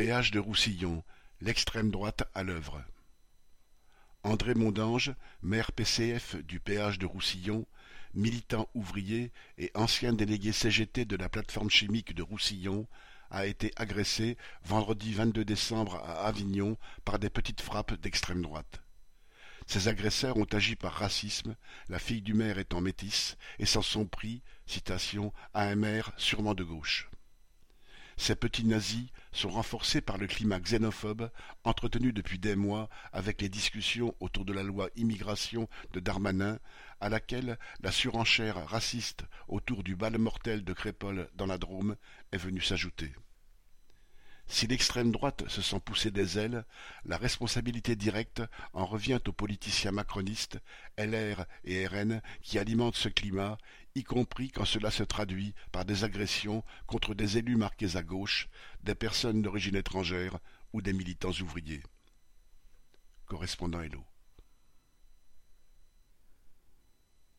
Péage de Roussillon, l'extrême droite à l'œuvre. André Mondange, maire PCF du péage de Roussillon, militant ouvrier et ancien délégué CGT de la plateforme chimique de Roussillon, a été agressé vendredi 22 décembre à Avignon par des petites frappes d'extrême droite. Ces agresseurs ont agi par racisme, la fille du maire étant métisse, et s'en sont pris, citation, à un maire sûrement de gauche. Ces petits nazis sont renforcés par le climat xénophobe entretenu depuis des mois avec les discussions autour de la loi immigration de Darmanin, à laquelle la surenchère raciste autour du bal mortel de Crépole dans la Drôme est venue s'ajouter. Si l'extrême droite se sent pousser des ailes, la responsabilité directe en revient aux politiciens macronistes, LR et RN, qui alimentent ce climat, y compris quand cela se traduit par des agressions contre des élus marqués à gauche, des personnes d'origine étrangère ou des militants ouvriers. Correspondant Hello.